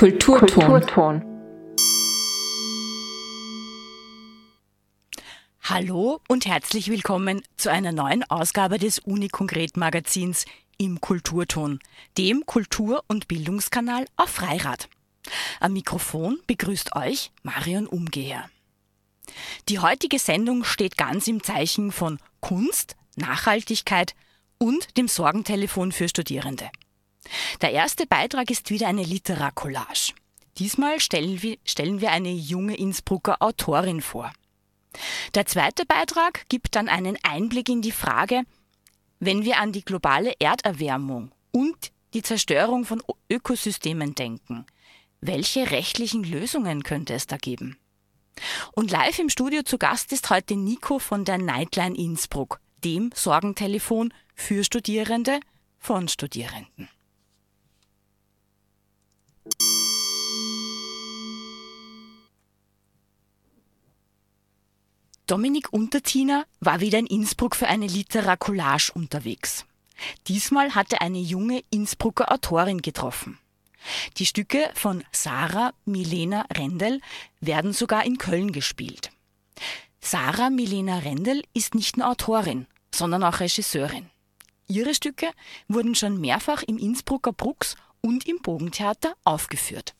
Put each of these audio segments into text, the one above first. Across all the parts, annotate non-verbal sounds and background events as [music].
Kulturton. Kulturton. Hallo und herzlich willkommen zu einer neuen Ausgabe des Uni-Konkret-Magazins im Kulturton, dem Kultur- und Bildungskanal auf Freirad. Am Mikrofon begrüßt euch Marion Umgeher. Die heutige Sendung steht ganz im Zeichen von Kunst, Nachhaltigkeit und dem Sorgentelefon für Studierende. Der erste Beitrag ist wieder eine Literarcollage. Diesmal stellen wir, stellen wir eine junge Innsbrucker Autorin vor. Der zweite Beitrag gibt dann einen Einblick in die Frage, wenn wir an die globale Erderwärmung und die Zerstörung von Ökosystemen denken, welche rechtlichen Lösungen könnte es da geben? Und live im Studio zu Gast ist heute Nico von der Nightline Innsbruck, dem Sorgentelefon für Studierende von Studierenden. Dominik Untertiner war wieder in Innsbruck für eine Literacollage unterwegs. Diesmal hatte eine junge Innsbrucker Autorin getroffen. Die Stücke von Sarah Milena Rendel werden sogar in Köln gespielt. Sarah Milena Rendel ist nicht nur Autorin, sondern auch Regisseurin. Ihre Stücke wurden schon mehrfach im Innsbrucker Brucks und im Bogentheater aufgeführt.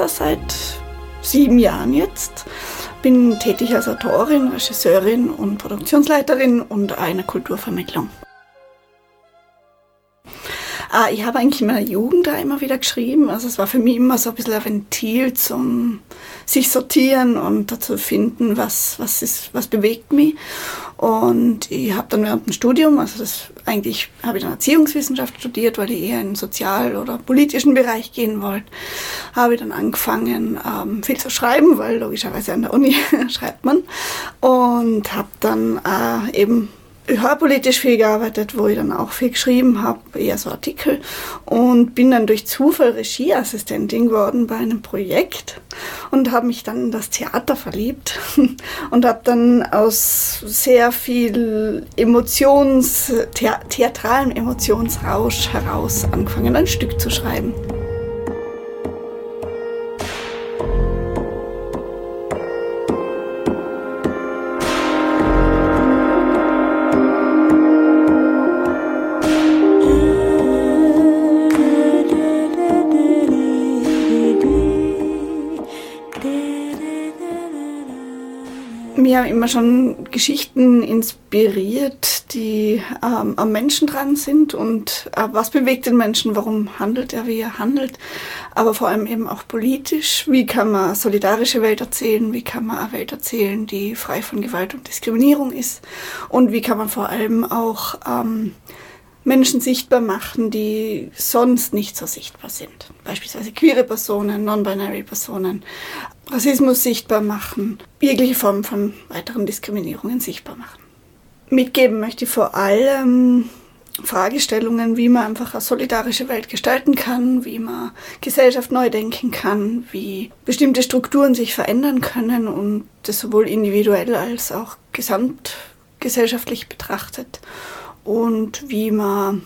Theater seit sieben Jahren jetzt. Bin tätig als Autorin, Regisseurin und Produktionsleiterin und einer Kulturvermittlung. Ah, ich habe eigentlich in meiner Jugend da immer wieder geschrieben. Also es war für mich immer so ein bisschen ein Ventil zum sich sortieren und dazu finden, was, was, ist, was bewegt mich. Und ich habe dann während dem Studium, also das eigentlich habe ich dann Erziehungswissenschaft studiert, weil ich eher in den sozial- oder politischen Bereich gehen wollte, habe ich dann angefangen, ähm, viel zu schreiben, weil logischerweise an der Uni [laughs] schreibt man. Und habe dann äh, eben ich habe politisch viel gearbeitet, wo ich dann auch viel geschrieben habe, eher so Artikel. Und bin dann durch Zufall Regieassistentin geworden bei einem Projekt und habe mich dann in das Theater verliebt [laughs] und habe dann aus sehr viel Emotions, theatralen Emotionsrausch heraus angefangen, ein Stück zu schreiben. Immer schon Geschichten inspiriert, die ähm, am Menschen dran sind und äh, was bewegt den Menschen, warum handelt er, wie er handelt, aber vor allem eben auch politisch. Wie kann man solidarische Welt erzählen, wie kann man eine Welt erzählen, die frei von Gewalt und Diskriminierung ist? Und wie kann man vor allem auch ähm, Menschen sichtbar machen, die sonst nicht so sichtbar sind. Beispielsweise queere Personen, non-binary Personen, Rassismus sichtbar machen, jegliche Form von weiteren Diskriminierungen sichtbar machen. Mitgeben möchte ich vor allem Fragestellungen, wie man einfach eine solidarische Welt gestalten kann, wie man Gesellschaft neu denken kann, wie bestimmte Strukturen sich verändern können und das sowohl individuell als auch gesamtgesellschaftlich betrachtet und wie man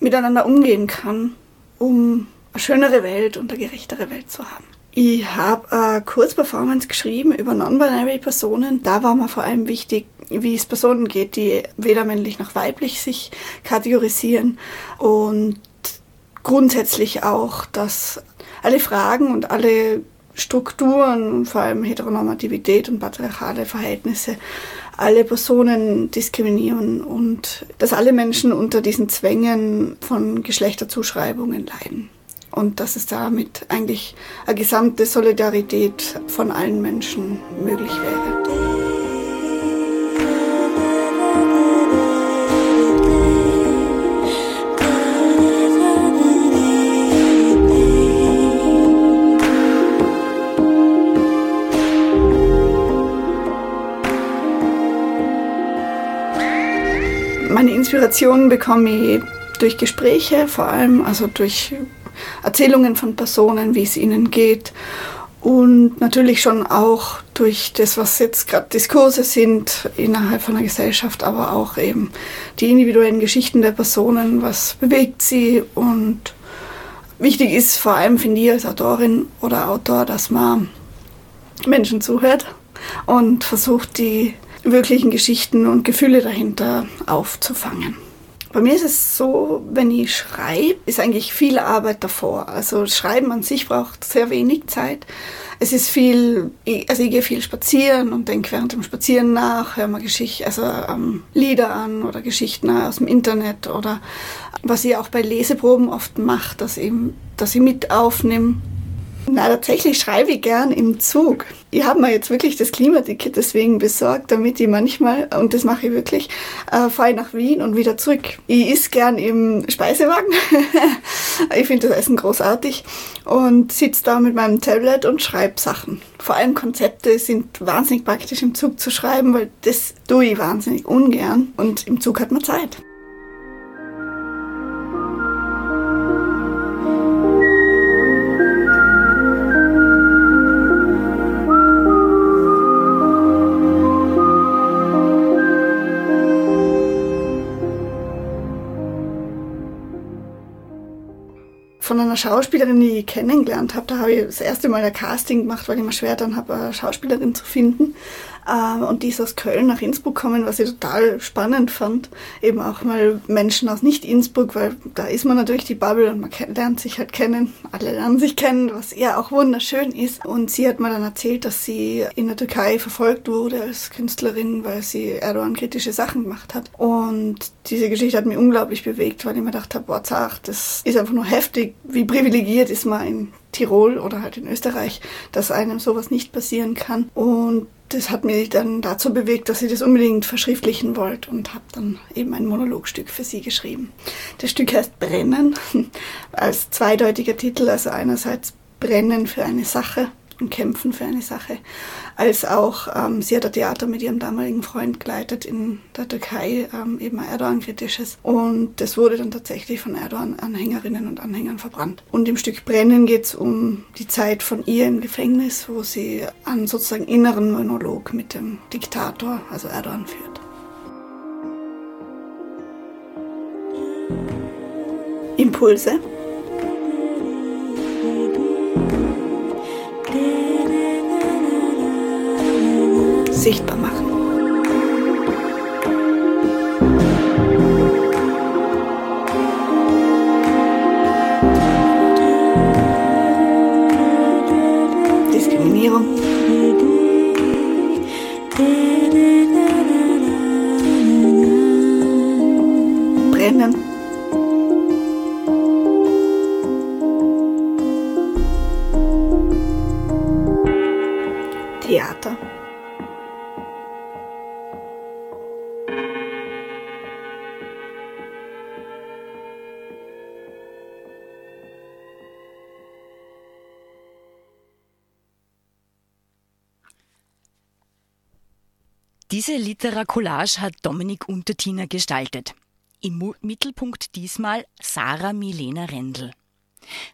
miteinander umgehen kann, um eine schönere Welt und eine gerechtere Welt zu haben. Ich habe eine Kurzperformance geschrieben über non-binary Personen. Da war mir vor allem wichtig, wie es Personen geht, die weder männlich noch weiblich sich kategorisieren und grundsätzlich auch, dass alle Fragen und alle Strukturen, vor allem Heteronormativität und patriarchale Verhältnisse, alle Personen diskriminieren und dass alle Menschen unter diesen Zwängen von Geschlechterzuschreibungen leiden. Und dass es damit eigentlich eine gesamte Solidarität von allen Menschen möglich wäre. Inspirationen bekomme ich durch Gespräche, vor allem also durch Erzählungen von Personen, wie es ihnen geht und natürlich schon auch durch das, was jetzt gerade Diskurse sind innerhalb von der Gesellschaft, aber auch eben die individuellen Geschichten der Personen, was bewegt sie und wichtig ist vor allem, finde ich als Autorin oder Autor, dass man Menschen zuhört und versucht, die wirklichen Geschichten und Gefühle dahinter aufzufangen. Bei mir ist es so, wenn ich schreibe, ist eigentlich viel Arbeit davor. Also Schreiben an sich braucht sehr wenig Zeit. Es ist viel, also ich gehe viel spazieren und denke während dem Spazieren nach, höre mal Geschichten, also ähm, Lieder an oder Geschichten aus dem Internet oder was ich auch bei Leseproben oft mache, dass, dass ich mit aufnehme na, tatsächlich schreibe ich gern im Zug. Ich habe mir jetzt wirklich das Klimaticket deswegen besorgt, damit ich manchmal, und das mache ich wirklich, äh, fahre ich nach Wien und wieder zurück. Ich isse gern im Speisewagen. [laughs] ich finde das Essen großartig und sitze da mit meinem Tablet und schreibe Sachen. Vor allem Konzepte sind wahnsinnig praktisch im Zug zu schreiben, weil das tue ich wahnsinnig ungern und im Zug hat man Zeit. Einer Schauspielerin, die ich kennengelernt habe. Da habe ich das erste Mal ein Casting gemacht, weil ich mir schwer dann habe, eine Schauspielerin zu finden. Ähm, und die ist aus Köln nach Innsbruck gekommen, was ich total spannend fand. Eben auch mal Menschen aus Nicht-Innsbruck, weil da ist man natürlich die Bubble und man lernt sich halt kennen. Alle lernen sich kennen, was ja auch wunderschön ist. Und sie hat mir dann erzählt, dass sie in der Türkei verfolgt wurde als Künstlerin, weil sie Erdogan-kritische Sachen gemacht hat. Und diese Geschichte hat mich unglaublich bewegt, weil ich mir gedacht habe, boah, zach, das ist einfach nur heftig. Wie privilegiert ist man in Tirol oder halt in Österreich, dass einem sowas nicht passieren kann. Und das hat mich dann dazu bewegt, dass ich das unbedingt verschriftlichen wollte und habe dann eben ein Monologstück für sie geschrieben. Das Stück heißt Brennen, [laughs] als zweideutiger Titel, also einerseits Brennen für eine Sache und Kämpfen für eine Sache, als auch ähm, sie hat ein Theater mit ihrem damaligen Freund geleitet in der Türkei, ähm, eben ein Erdogan-kritisches. Und das wurde dann tatsächlich von Erdogan-Anhängerinnen und Anhängern verbrannt. Und im Stück Brennen geht es um die Zeit von ihr im Gefängnis, wo sie einen sozusagen inneren Monolog mit dem Diktator, also Erdogan, führt. Impulse sichtbar Diese Literacollage hat Dominik Untertiner gestaltet. Im Mittelpunkt diesmal Sarah Milena Rendl.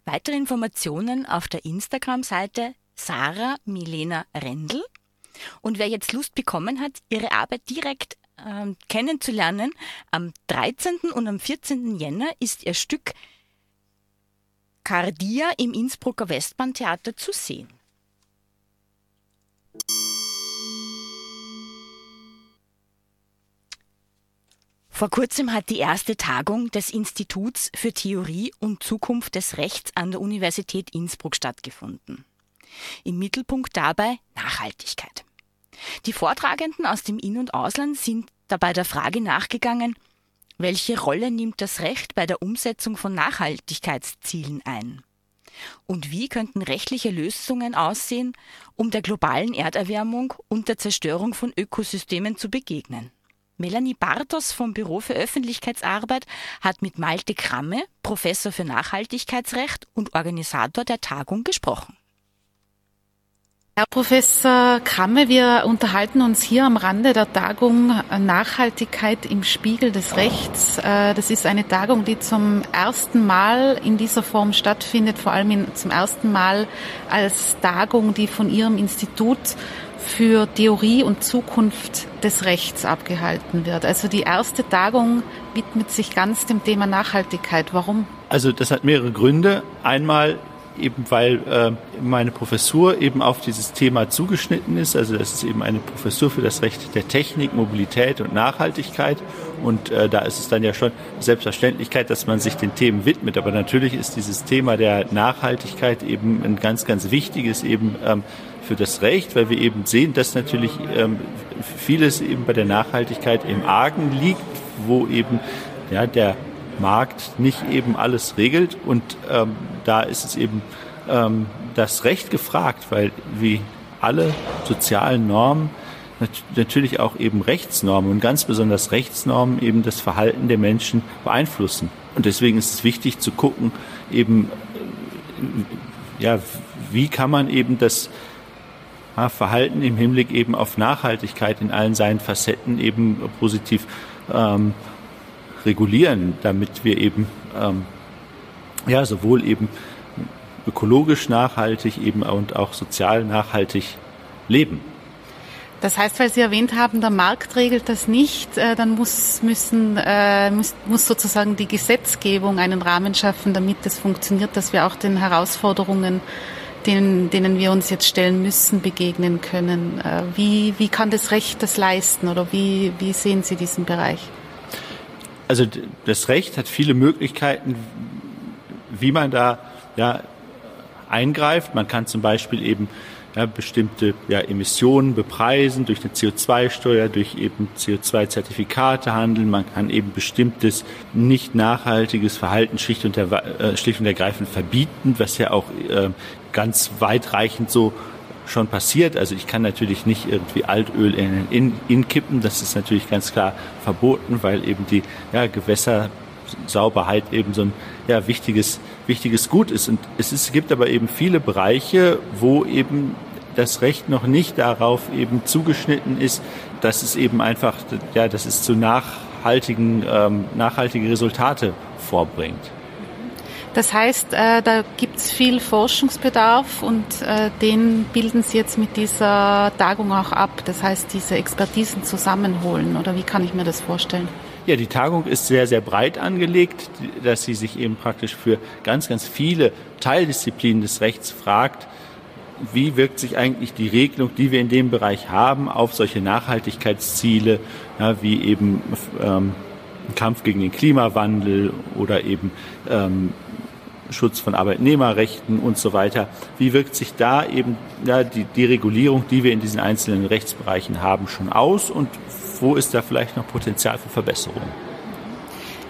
Weitere Informationen auf der Instagram-Seite Sarah Milena Rendl. Und wer jetzt Lust bekommen hat, ihre Arbeit direkt äh, kennenzulernen, am 13. und am 14. Jänner ist ihr Stück Cardia im Innsbrucker Westbahntheater zu sehen. Vor kurzem hat die erste Tagung des Instituts für Theorie und Zukunft des Rechts an der Universität Innsbruck stattgefunden. Im Mittelpunkt dabei Nachhaltigkeit. Die Vortragenden aus dem In- und Ausland sind dabei der Frage nachgegangen, welche Rolle nimmt das Recht bei der Umsetzung von Nachhaltigkeitszielen ein? Und wie könnten rechtliche Lösungen aussehen, um der globalen Erderwärmung und der Zerstörung von Ökosystemen zu begegnen? Melanie Bartos vom Büro für Öffentlichkeitsarbeit hat mit Malte Kramme, Professor für Nachhaltigkeitsrecht und Organisator der Tagung gesprochen. Herr Professor Kramme, wir unterhalten uns hier am Rande der Tagung Nachhaltigkeit im Spiegel des Rechts. Äh, das ist eine Tagung, die zum ersten Mal in dieser Form stattfindet, vor allem zum ersten Mal als Tagung, die von Ihrem Institut für Theorie und Zukunft des Rechts abgehalten wird. Also die erste Tagung widmet sich ganz dem Thema Nachhaltigkeit. Warum? Also das hat mehrere Gründe. Einmal eben weil äh, meine Professur eben auf dieses Thema zugeschnitten ist. Also das ist eben eine Professur für das Recht der Technik, Mobilität und Nachhaltigkeit. Und äh, da ist es dann ja schon Selbstverständlichkeit, dass man sich den Themen widmet. Aber natürlich ist dieses Thema der Nachhaltigkeit eben ein ganz, ganz wichtiges eben ähm, für das Recht, weil wir eben sehen, dass natürlich ähm, vieles eben bei der Nachhaltigkeit im Argen liegt, wo eben ja, der Markt nicht eben alles regelt. Und ähm, da ist es eben ähm, das Recht gefragt, weil wie alle sozialen Normen natürlich auch eben Rechtsnormen und ganz besonders Rechtsnormen eben das Verhalten der Menschen beeinflussen. Und deswegen ist es wichtig zu gucken, eben, äh, ja, wie kann man eben das Verhalten im Hinblick eben auf Nachhaltigkeit in allen seinen Facetten eben positiv ähm, regulieren, damit wir eben ähm, ja sowohl eben ökologisch nachhaltig eben und auch sozial nachhaltig leben. Das heißt, weil Sie erwähnt haben, der Markt regelt das nicht, äh, dann muss, müssen, äh, muss, sozusagen die Gesetzgebung einen Rahmen schaffen, damit es funktioniert, dass wir auch den Herausforderungen, denen, denen wir uns jetzt stellen müssen, begegnen können. Äh, wie, wie kann das Recht das leisten oder wie, wie sehen Sie diesen Bereich? also das Recht hat viele Möglichkeiten, wie man da ja, eingreift. Man kann zum Beispiel eben ja, bestimmte ja, Emissionen bepreisen durch eine CO2-Steuer, durch eben CO2-Zertifikate handeln. Man kann eben bestimmtes nicht nachhaltiges Verhalten schlicht und, äh, schlicht und ergreifend verbieten, was ja auch äh, ganz weitreichend so schon passiert. Also ich kann natürlich nicht irgendwie Altöl in, in, in kippen. Das ist natürlich ganz klar verboten, weil eben die ja, Gewässersauberheit eben so ein ja, wichtiges, wichtiges Gut ist. Und es ist, gibt aber eben viele Bereiche, wo eben das Recht noch nicht darauf eben zugeschnitten ist, dass es eben einfach, ja, dass es zu nachhaltigen, ähm, nachhaltige Resultate vorbringt. Das heißt, äh, da gibt es viel Forschungsbedarf und äh, den bilden Sie jetzt mit dieser Tagung auch ab. Das heißt, diese Expertisen zusammenholen oder wie kann ich mir das vorstellen? Ja, die Tagung ist sehr, sehr breit angelegt, dass sie sich eben praktisch für ganz, ganz viele Teildisziplinen des Rechts fragt, wie wirkt sich eigentlich die Regelung, die wir in dem Bereich haben, auf solche Nachhaltigkeitsziele, ja, wie eben ähm, Kampf gegen den Klimawandel oder eben ähm, Schutz von Arbeitnehmerrechten und so weiter. Wie wirkt sich da eben ja, die, die Regulierung, die wir in diesen einzelnen Rechtsbereichen haben, schon aus und wo ist da vielleicht noch Potenzial für Verbesserungen?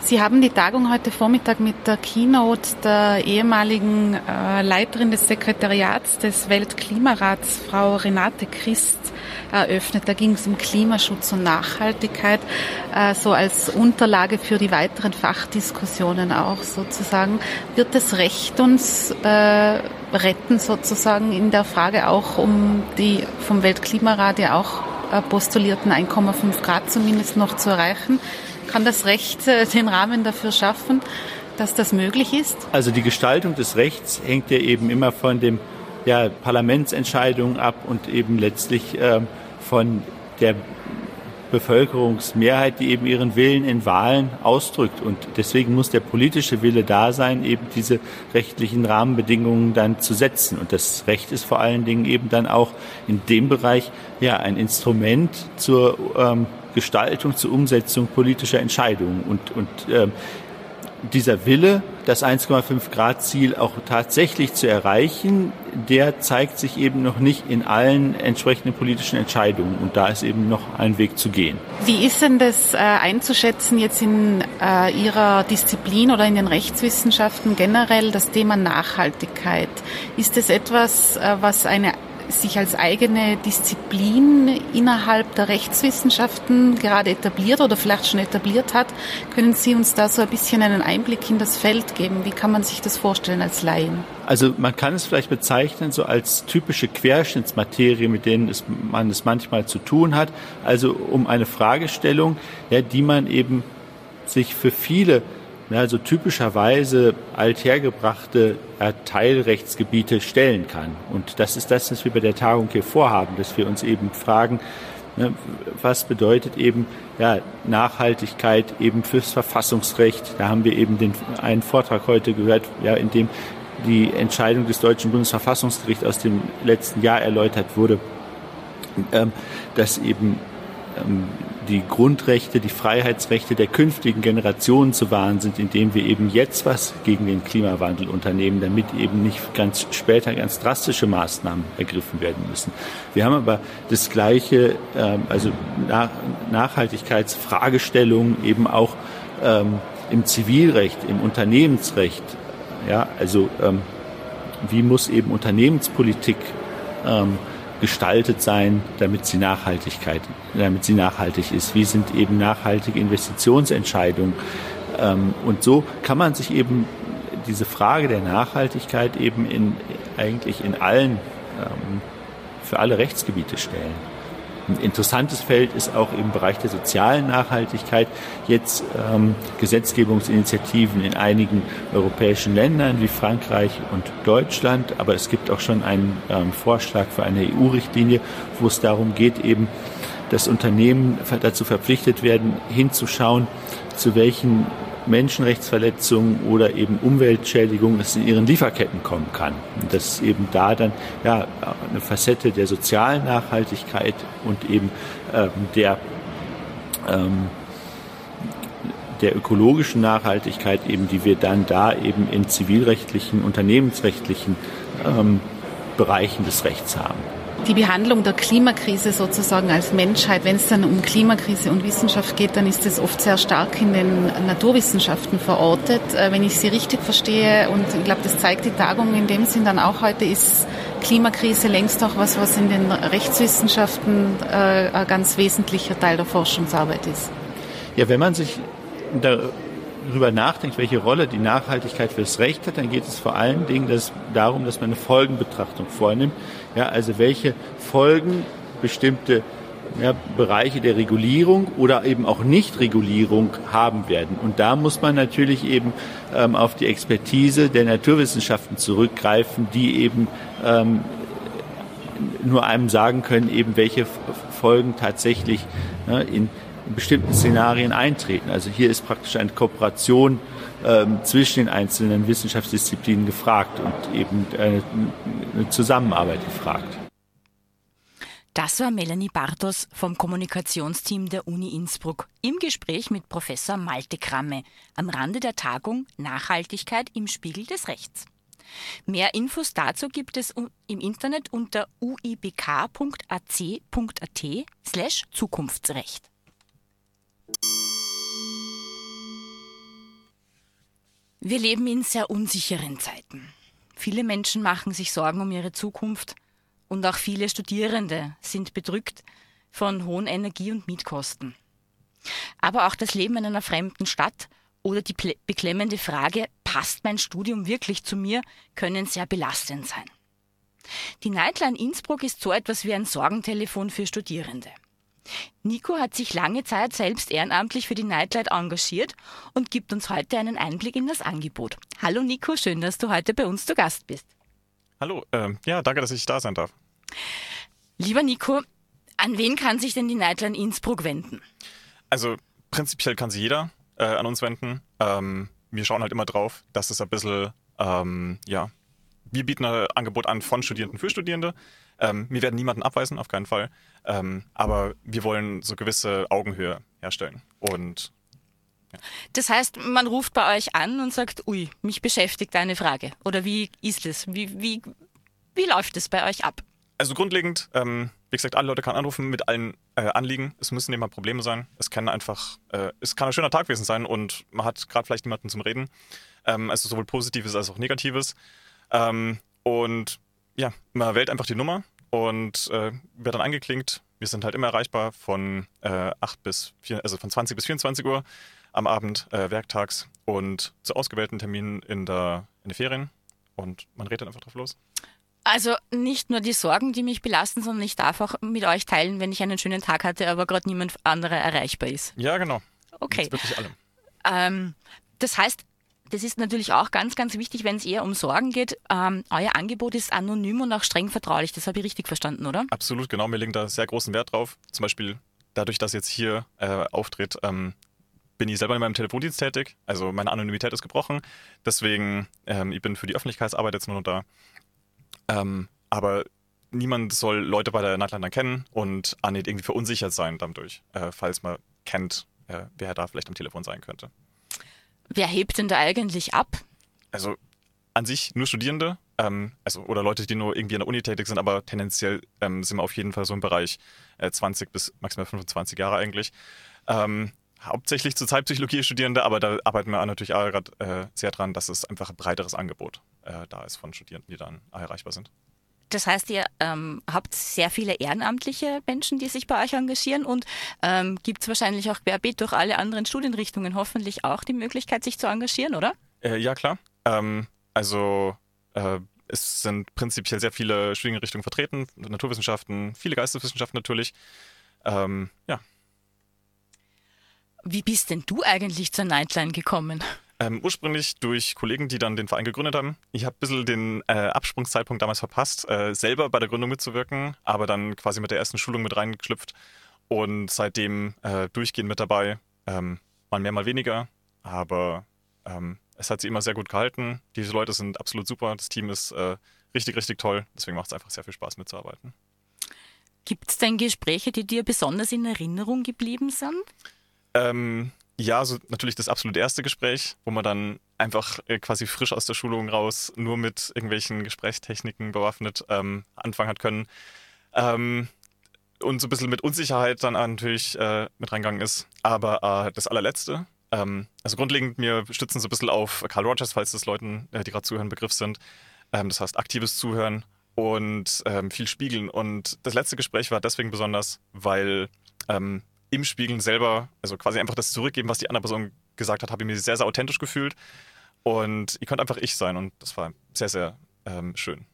Sie haben die Tagung heute Vormittag mit der Keynote der ehemaligen äh, Leiterin des Sekretariats des Weltklimarats, Frau Renate Christ, eröffnet. Da ging es um Klimaschutz und Nachhaltigkeit, äh, so als Unterlage für die weiteren Fachdiskussionen auch sozusagen. Wird das Recht uns äh, retten sozusagen in der Frage auch um die vom Weltklimarat ja auch postulierten 1,5 Grad zumindest noch zu erreichen? Kann das Recht äh, den Rahmen dafür schaffen, dass das möglich ist? Also die Gestaltung des Rechts hängt ja eben immer von dem ja, Parlamentsentscheidungen ab und eben letztlich äh, von der Bevölkerungsmehrheit, die eben ihren Willen in Wahlen ausdrückt. Und deswegen muss der politische Wille da sein, eben diese rechtlichen Rahmenbedingungen dann zu setzen. Und das Recht ist vor allen Dingen eben dann auch in dem Bereich ja ein Instrument zur ähm, Gestaltung, zur Umsetzung politischer Entscheidungen. Und, und ähm, dieser Wille, das 1,5 Grad Ziel auch tatsächlich zu erreichen, der zeigt sich eben noch nicht in allen entsprechenden politischen Entscheidungen. Und da ist eben noch ein Weg zu gehen. Wie ist denn das äh, einzuschätzen jetzt in äh, Ihrer Disziplin oder in den Rechtswissenschaften generell das Thema Nachhaltigkeit? Ist es etwas, äh, was eine sich als eigene Disziplin innerhalb der Rechtswissenschaften gerade etabliert oder vielleicht schon etabliert hat. Können Sie uns da so ein bisschen einen Einblick in das Feld geben? Wie kann man sich das vorstellen als Laien? Also man kann es vielleicht bezeichnen so als typische Querschnittsmaterie, mit denen es, man es manchmal zu tun hat. Also um eine Fragestellung, ja, die man eben sich für viele also typischerweise althergebrachte Teilrechtsgebiete stellen kann. Und das ist das, was wir bei der Tagung hier vorhaben, dass wir uns eben fragen, ne, was bedeutet eben ja, Nachhaltigkeit eben fürs Verfassungsrecht. Da haben wir eben den, einen Vortrag heute gehört, ja, in dem die Entscheidung des deutschen Bundesverfassungsgerichts aus dem letzten Jahr erläutert wurde, ähm, dass eben ähm, die Grundrechte, die Freiheitsrechte der künftigen Generationen zu wahren sind, indem wir eben jetzt was gegen den Klimawandel unternehmen, damit eben nicht ganz später ganz drastische Maßnahmen ergriffen werden müssen. Wir haben aber das gleiche, ähm, also Nachhaltigkeitsfragestellungen eben auch ähm, im Zivilrecht, im Unternehmensrecht. Ja, also ähm, wie muss eben Unternehmenspolitik gestaltet sein, damit sie Nachhaltigkeit, damit sie nachhaltig ist? Wie sind eben nachhaltige Investitionsentscheidungen? Ähm, und so kann man sich eben diese Frage der Nachhaltigkeit eben in, eigentlich in allen, ähm, für alle Rechtsgebiete stellen. Ein interessantes Feld ist auch im Bereich der sozialen Nachhaltigkeit jetzt ähm, Gesetzgebungsinitiativen in einigen europäischen Ländern wie Frankreich und Deutschland. Aber es gibt auch schon einen ähm, Vorschlag für eine EU-Richtlinie, wo es darum geht, eben, dass Unternehmen dazu verpflichtet werden, hinzuschauen, zu welchen Menschenrechtsverletzungen oder eben Umweltschädigungen es in ihren Lieferketten kommen kann. Und dass eben da dann ja eine Facette der sozialen Nachhaltigkeit und eben ähm, der ähm, der ökologischen Nachhaltigkeit eben, die wir dann da eben in zivilrechtlichen, unternehmensrechtlichen ähm, Bereichen des Rechts haben die Behandlung der Klimakrise sozusagen als Menschheit, wenn es dann um Klimakrise und Wissenschaft geht, dann ist es oft sehr stark in den Naturwissenschaften verortet. Äh, wenn ich Sie richtig verstehe, und ich glaube, das zeigt die Tagung in dem Sinn dann auch heute, ist Klimakrise längst auch was, was in den Rechtswissenschaften äh, ein ganz wesentlicher Teil der Forschungsarbeit ist. Ja, wenn man sich darüber nachdenkt, welche Rolle die Nachhaltigkeit für das Recht hat, dann geht es vor allen Dingen dass, darum, dass man eine Folgenbetrachtung vornimmt. Ja, also welche Folgen bestimmte ja, Bereiche der Regulierung oder eben auch Nichtregulierung haben werden. Und da muss man natürlich eben ähm, auf die Expertise der Naturwissenschaften zurückgreifen, die eben ähm, nur einem sagen können, eben welche Folgen tatsächlich ne, in bestimmten Szenarien eintreten. Also hier ist praktisch eine Kooperation ähm, zwischen den einzelnen Wissenschaftsdisziplinen gefragt und eben eine, eine Zusammenarbeit gefragt. Das war Melanie Bartos vom Kommunikationsteam der Uni Innsbruck im Gespräch mit Professor Malte Kramme am Rande der Tagung Nachhaltigkeit im Spiegel des Rechts. Mehr Infos dazu gibt es im Internet unter uibk.ac.at slash Zukunftsrecht. Wir leben in sehr unsicheren Zeiten. Viele Menschen machen sich Sorgen um ihre Zukunft und auch viele Studierende sind bedrückt von hohen Energie- und Mietkosten. Aber auch das Leben in einer fremden Stadt oder die beklemmende Frage, passt mein Studium wirklich zu mir, können sehr belastend sein. Die Nightline Innsbruck ist so etwas wie ein Sorgentelefon für Studierende. Nico hat sich lange Zeit selbst ehrenamtlich für die Nightlight engagiert und gibt uns heute einen Einblick in das Angebot. Hallo Nico, schön, dass du heute bei uns zu Gast bist. Hallo, äh, ja, danke, dass ich da sein darf. Lieber Nico, an wen kann sich denn die Nightline Innsbruck wenden? Also prinzipiell kann sich jeder äh, an uns wenden. Ähm, wir schauen halt immer drauf, dass es ein bisschen, ähm, ja, wir bieten ein Angebot an von Studierenden für Studierende. Ähm, wir werden niemanden abweisen, auf keinen Fall. Ähm, aber wir wollen so gewisse Augenhöhe herstellen. Und ja. Das heißt, man ruft bei euch an und sagt, ui, mich beschäftigt eine Frage. Oder wie ist es? Wie, wie, wie läuft es bei euch ab? Also grundlegend, ähm, wie gesagt, alle Leute können anrufen mit allen äh, Anliegen. Es müssen immer Probleme sein. Es kann einfach, äh, es kann ein schöner Tag gewesen sein und man hat gerade vielleicht niemanden zum Reden. Ähm, also sowohl Positives als auch Negatives. Ähm, und ja, man wählt einfach die Nummer, und äh, werde dann angeklingt. Wir sind halt immer erreichbar von äh, 8 bis 4, also von 20 bis 24 Uhr am Abend, äh, werktags und zu ausgewählten Terminen in der in den Ferien. Und man redet dann einfach drauf los. Also nicht nur die Sorgen, die mich belasten, sondern ich darf auch mit euch teilen, wenn ich einen schönen Tag hatte, aber gerade niemand anderer erreichbar ist. Ja, genau. Okay. Das wirklich allem. Ähm, das heißt, das ist natürlich auch ganz, ganz wichtig, wenn es eher um Sorgen geht. Ähm, euer Angebot ist anonym und auch streng vertraulich. Das habe ich richtig verstanden, oder? Absolut, genau. Wir legen da sehr großen Wert drauf. Zum Beispiel dadurch, dass jetzt hier äh, auftritt, ähm, bin ich selber in meinem Telefondienst tätig. Also meine Anonymität ist gebrochen. Deswegen, ähm, ich bin für die Öffentlichkeitsarbeit jetzt nur noch da. Ähm, aber niemand soll Leute bei der Nightline dann kennen und auch nicht irgendwie verunsichert sein dadurch, äh, falls man kennt, äh, wer da vielleicht am Telefon sein könnte. Wer hebt denn da eigentlich ab? Also an sich nur Studierende, ähm, also oder Leute, die nur irgendwie an der Uni tätig sind, aber tendenziell ähm, sind wir auf jeden Fall so im Bereich äh, 20 bis maximal 25 Jahre eigentlich. Ähm, hauptsächlich zur Zeitpsychologie Studierende, aber da arbeiten wir natürlich gerade äh, sehr dran, dass es einfach ein breiteres Angebot äh, da ist von Studierenden, die dann erreichbar sind. Das heißt, ihr ähm, habt sehr viele ehrenamtliche Menschen, die sich bei euch engagieren und ähm, gibt es wahrscheinlich auch querbeet durch alle anderen Studienrichtungen hoffentlich auch die Möglichkeit, sich zu engagieren, oder? Äh, ja, klar. Ähm, also äh, es sind prinzipiell sehr viele Studienrichtungen vertreten, Naturwissenschaften, viele Geisteswissenschaften natürlich. Ähm, ja. Wie bist denn du eigentlich zur Nightline gekommen? Ähm, ursprünglich durch Kollegen, die dann den Verein gegründet haben. Ich habe ein bisschen den äh, Absprungszeitpunkt damals verpasst, äh, selber bei der Gründung mitzuwirken, aber dann quasi mit der ersten Schulung mit reingeschlüpft und seitdem äh, durchgehend mit dabei. Ähm, mal mehr, mal weniger, aber ähm, es hat sie immer sehr gut gehalten. Diese Leute sind absolut super, das Team ist äh, richtig, richtig toll, deswegen macht es einfach sehr viel Spaß mitzuarbeiten. Gibt es denn Gespräche, die dir besonders in Erinnerung geblieben sind? Ähm, ja, so natürlich das absolut erste Gespräch, wo man dann einfach äh, quasi frisch aus der Schulung raus nur mit irgendwelchen Gesprächstechniken bewaffnet ähm, anfangen hat können. Ähm, und so ein bisschen mit Unsicherheit dann natürlich äh, mit reingegangen ist. Aber äh, das allerletzte, ähm, also grundlegend, wir stützen so ein bisschen auf Carl Rogers, falls das Leuten, äh, die gerade zuhören, Begriff sind. Ähm, das heißt aktives Zuhören und ähm, viel spiegeln. Und das letzte Gespräch war deswegen besonders, weil ähm, im Spiegeln selber, also quasi einfach das zurückgeben, was die andere Person gesagt hat, habe ich mir sehr, sehr authentisch gefühlt. Und ich konnte einfach ich sein und das war sehr, sehr ähm, schön.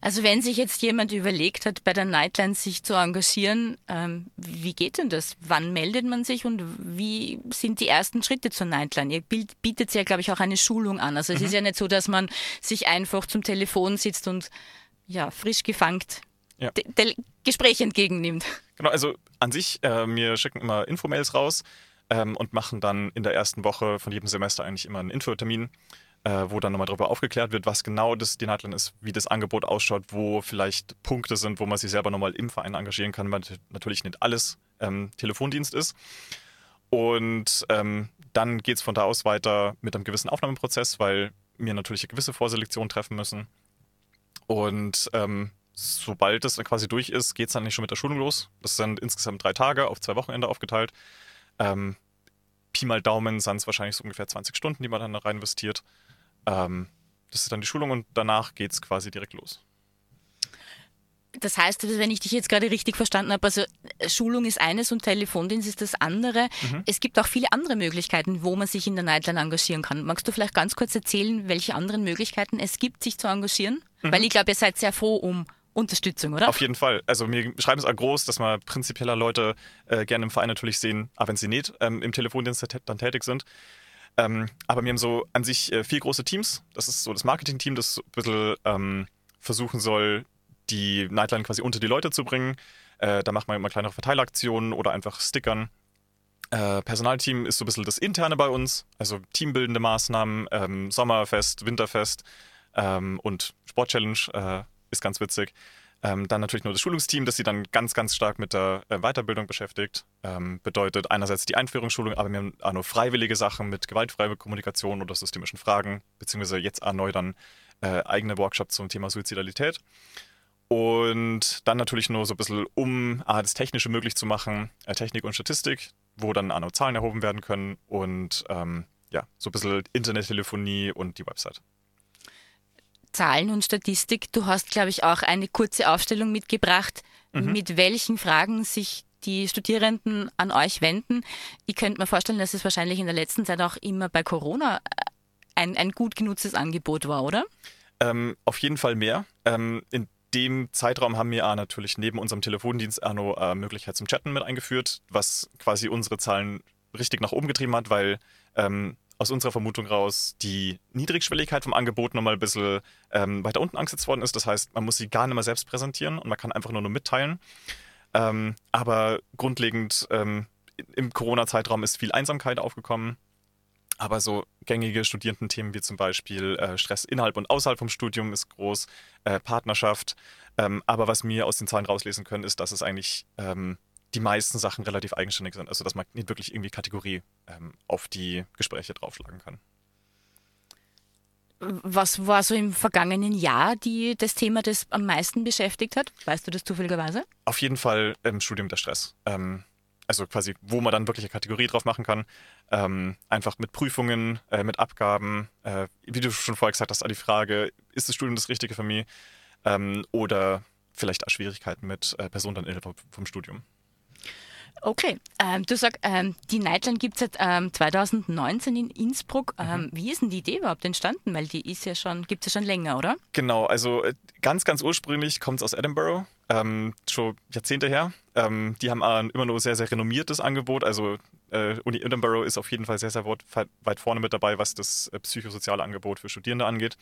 Also wenn sich jetzt jemand überlegt hat, bei der Nightline sich zu engagieren, ähm, wie geht denn das? Wann meldet man sich und wie sind die ersten Schritte zur Nightline? Ihr bietet ja, glaube ich, auch eine Schulung an. Also es mhm. ist ja nicht so, dass man sich einfach zum Telefon sitzt und ja, frisch gefangt ja. Gespräch entgegennimmt. Genau, also an sich, äh, wir schicken immer Infomails raus ähm, und machen dann in der ersten Woche von jedem Semester eigentlich immer einen Infotermin, äh, wo dann nochmal darüber aufgeklärt wird, was genau das die Nightline ist, wie das Angebot ausschaut, wo vielleicht Punkte sind, wo man sich selber nochmal im Verein engagieren kann, weil natürlich nicht alles ähm, Telefondienst ist. Und ähm, dann geht es von da aus weiter mit einem gewissen Aufnahmeprozess, weil wir natürlich eine gewisse Vorselektion treffen müssen. Und ähm, sobald es quasi durch ist, geht es dann nicht schon mit der Schulung los. Das sind insgesamt drei Tage auf zwei Wochenende aufgeteilt. Ähm, Pi mal Daumen sind es wahrscheinlich so ungefähr 20 Stunden, die man dann da rein investiert. Ähm, das ist dann die Schulung und danach geht es quasi direkt los. Das heißt, wenn ich dich jetzt gerade richtig verstanden habe, also Schulung ist eines und Telefondienst ist das andere. Mhm. Es gibt auch viele andere Möglichkeiten, wo man sich in der Nightline engagieren kann. Magst du vielleicht ganz kurz erzählen, welche anderen Möglichkeiten es gibt, sich zu engagieren? Mhm. Weil ich glaube, ihr seid sehr froh um Unterstützung, oder? Auf jeden Fall. Also wir schreiben es auch groß, dass wir prinzipieller Leute äh, gerne im Verein natürlich sehen, aber wenn sie nicht ähm, im Telefondienst dann tätig sind. Ähm, aber wir haben so an sich äh, vier große Teams. Das ist so das Marketing-Team, das ein bisschen ähm, versuchen soll, die Nightline quasi unter die Leute zu bringen. Äh, da macht man immer kleinere Verteilaktionen oder einfach Stickern. Äh, Personalteam ist so ein bisschen das Interne bei uns, also teambildende Maßnahmen, ähm, Sommerfest, Winterfest ähm, und Sportchallenge äh, ist ganz witzig. Ähm, dann natürlich nur das Schulungsteam, das sie dann ganz, ganz stark mit der äh, Weiterbildung beschäftigt. Ähm, bedeutet einerseits die Einführungsschulung, aber wir haben auch nur freiwillige Sachen mit gewaltfreier Kommunikation oder systemischen Fragen, beziehungsweise jetzt neu dann äh, eigene Workshops zum Thema Suizidalität. Und dann natürlich nur so ein bisschen, um ah, das Technische möglich zu machen, äh, Technik und Statistik, wo dann auch noch Zahlen erhoben werden können und ähm, ja, so ein bisschen Internettelefonie und die Website Zahlen und Statistik. Du hast, glaube ich, auch eine kurze Aufstellung mitgebracht, mhm. mit welchen Fragen sich die Studierenden an euch wenden. Ich könnte mir vorstellen, dass es wahrscheinlich in der letzten Zeit auch immer bei Corona ein, ein gut genutztes Angebot war, oder? Ähm, auf jeden Fall mehr. Ähm, in dem Zeitraum haben wir natürlich neben unserem Telefondienst Arno äh, Möglichkeit zum Chatten mit eingeführt, was quasi unsere Zahlen richtig nach oben getrieben hat, weil ähm, aus unserer Vermutung raus die Niedrigschwelligkeit vom Angebot nochmal ein bisschen ähm, weiter unten angesetzt worden ist. Das heißt, man muss sie gar nicht mehr selbst präsentieren und man kann einfach nur, nur mitteilen. Ähm, aber grundlegend ähm, im Corona-Zeitraum ist viel Einsamkeit aufgekommen. Aber so gängige Studierendenthemen wie zum Beispiel äh, Stress innerhalb und außerhalb vom Studium ist groß, äh, Partnerschaft. Ähm, aber was wir aus den Zahlen rauslesen können, ist, dass es eigentlich ähm, die meisten Sachen relativ eigenständig sind. Also dass man nicht wirklich irgendwie Kategorie ähm, auf die Gespräche draufschlagen kann. Was war so im vergangenen Jahr die, das Thema, das am meisten beschäftigt hat? Weißt du das zufälligerweise? Auf jeden Fall im Studium der Stress. Ähm, also quasi, wo man dann wirklich eine Kategorie drauf machen kann. Ähm, einfach mit Prüfungen, äh, mit Abgaben. Äh, wie du schon vorher gesagt hast, die Frage, ist das Studium das Richtige für mich? Ähm, oder vielleicht auch Schwierigkeiten mit äh, Personen dann innerhalb vom Studium. Okay, ähm, du sagst, ähm, die Nightline gibt es seit ähm, 2019 in Innsbruck. Mhm. Ähm, wie ist denn die Idee überhaupt entstanden? Weil die ist ja schon, gibt es ja schon länger, oder? Genau, also äh, ganz, ganz ursprünglich kommt es aus Edinburgh, ähm, schon Jahrzehnte her. Ähm, die haben ein immer nur sehr, sehr renommiertes Angebot. Also äh, Uni Edinburgh ist auf jeden Fall sehr, sehr weit vorne mit dabei, was das äh, psychosoziale Angebot für Studierende angeht.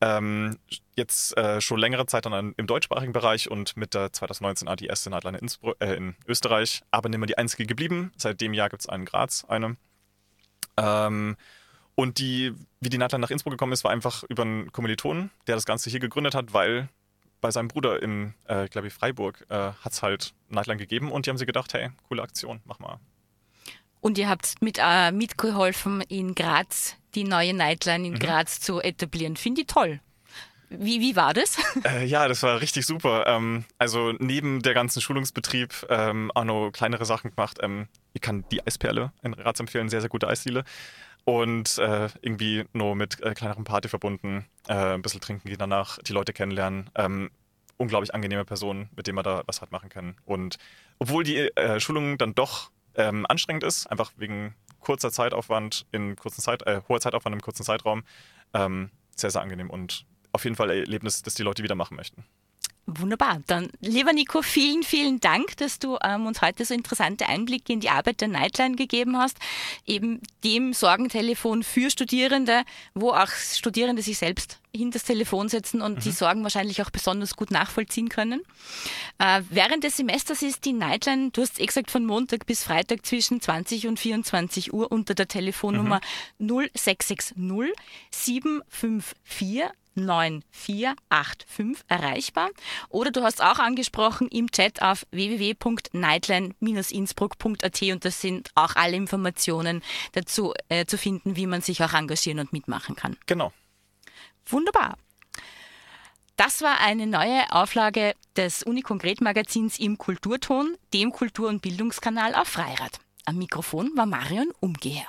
Ähm, jetzt äh, schon längere Zeit dann im deutschsprachigen Bereich und mit der 2019 die erste Nightline in, äh, in, Österreich, aber nicht mehr die einzige geblieben. Seit dem Jahr gibt es einen Graz, eine. Ähm, und die, wie die Nightline nach Innsbruck gekommen ist, war einfach über einen Kommilitonen, der das Ganze hier gegründet hat, weil bei seinem Bruder in, äh, glaube ich, Freiburg äh, hat es halt Nightline gegeben und die haben sich gedacht, hey, coole Aktion, mach mal. Und ihr habt mit, äh, mitgeholfen, in Graz die neue Nightline in mhm. Graz zu etablieren. Finde ich toll. Wie, wie war das? [laughs] Äh, ja, das war richtig super. Ähm, also neben der ganzen Schulungsbetrieb ähm, auch noch kleinere Sachen gemacht. Ähm, ich kann die Eisperle in Graz empfehlen, sehr, sehr gute Eisdiele. Und äh, irgendwie nur mit äh, kleineren Party verbunden, äh, ein bisschen trinken gehen danach, die Leute kennenlernen. Ähm, unglaublich angenehme Personen, mit denen man da was hat machen kann. Und obwohl die äh, Schulung dann doch ähm, anstrengend ist, einfach wegen kurzer Zeitaufwand in kurzen Zeit, äh, hoher Zeitaufwand im kurzen Zeitraum, ähm, sehr, sehr angenehm und auf jeden Fall ein Erlebnis, das die Leute wieder machen möchten. Wunderbar. Dann, lieber Nico, vielen, vielen Dank, dass du ähm, uns heute so interessante Einblicke in die Arbeit der Nightline gegeben hast. Eben dem Sorgentelefon für Studierende, wo auch Studierende sich selbst hinter das Telefon setzen und mhm. die Sorgen wahrscheinlich auch besonders gut nachvollziehen können. Äh, während des Semesters ist die Nightline, du hast eh gesagt, von Montag bis Freitag zwischen 20 und 24 Uhr unter der Telefonnummer mhm. 0660 754 9485 erreichbar. Oder du hast auch angesprochen im Chat auf www.nightline-innsbruck.at und das sind auch alle Informationen dazu äh, zu finden, wie man sich auch engagieren und mitmachen kann. Genau. Wunderbar. Das war eine neue Auflage des Uni-Konkret-Magazins im Kulturton, dem Kultur- und Bildungskanal auf Freirad. Am Mikrofon war Marion Umgeher.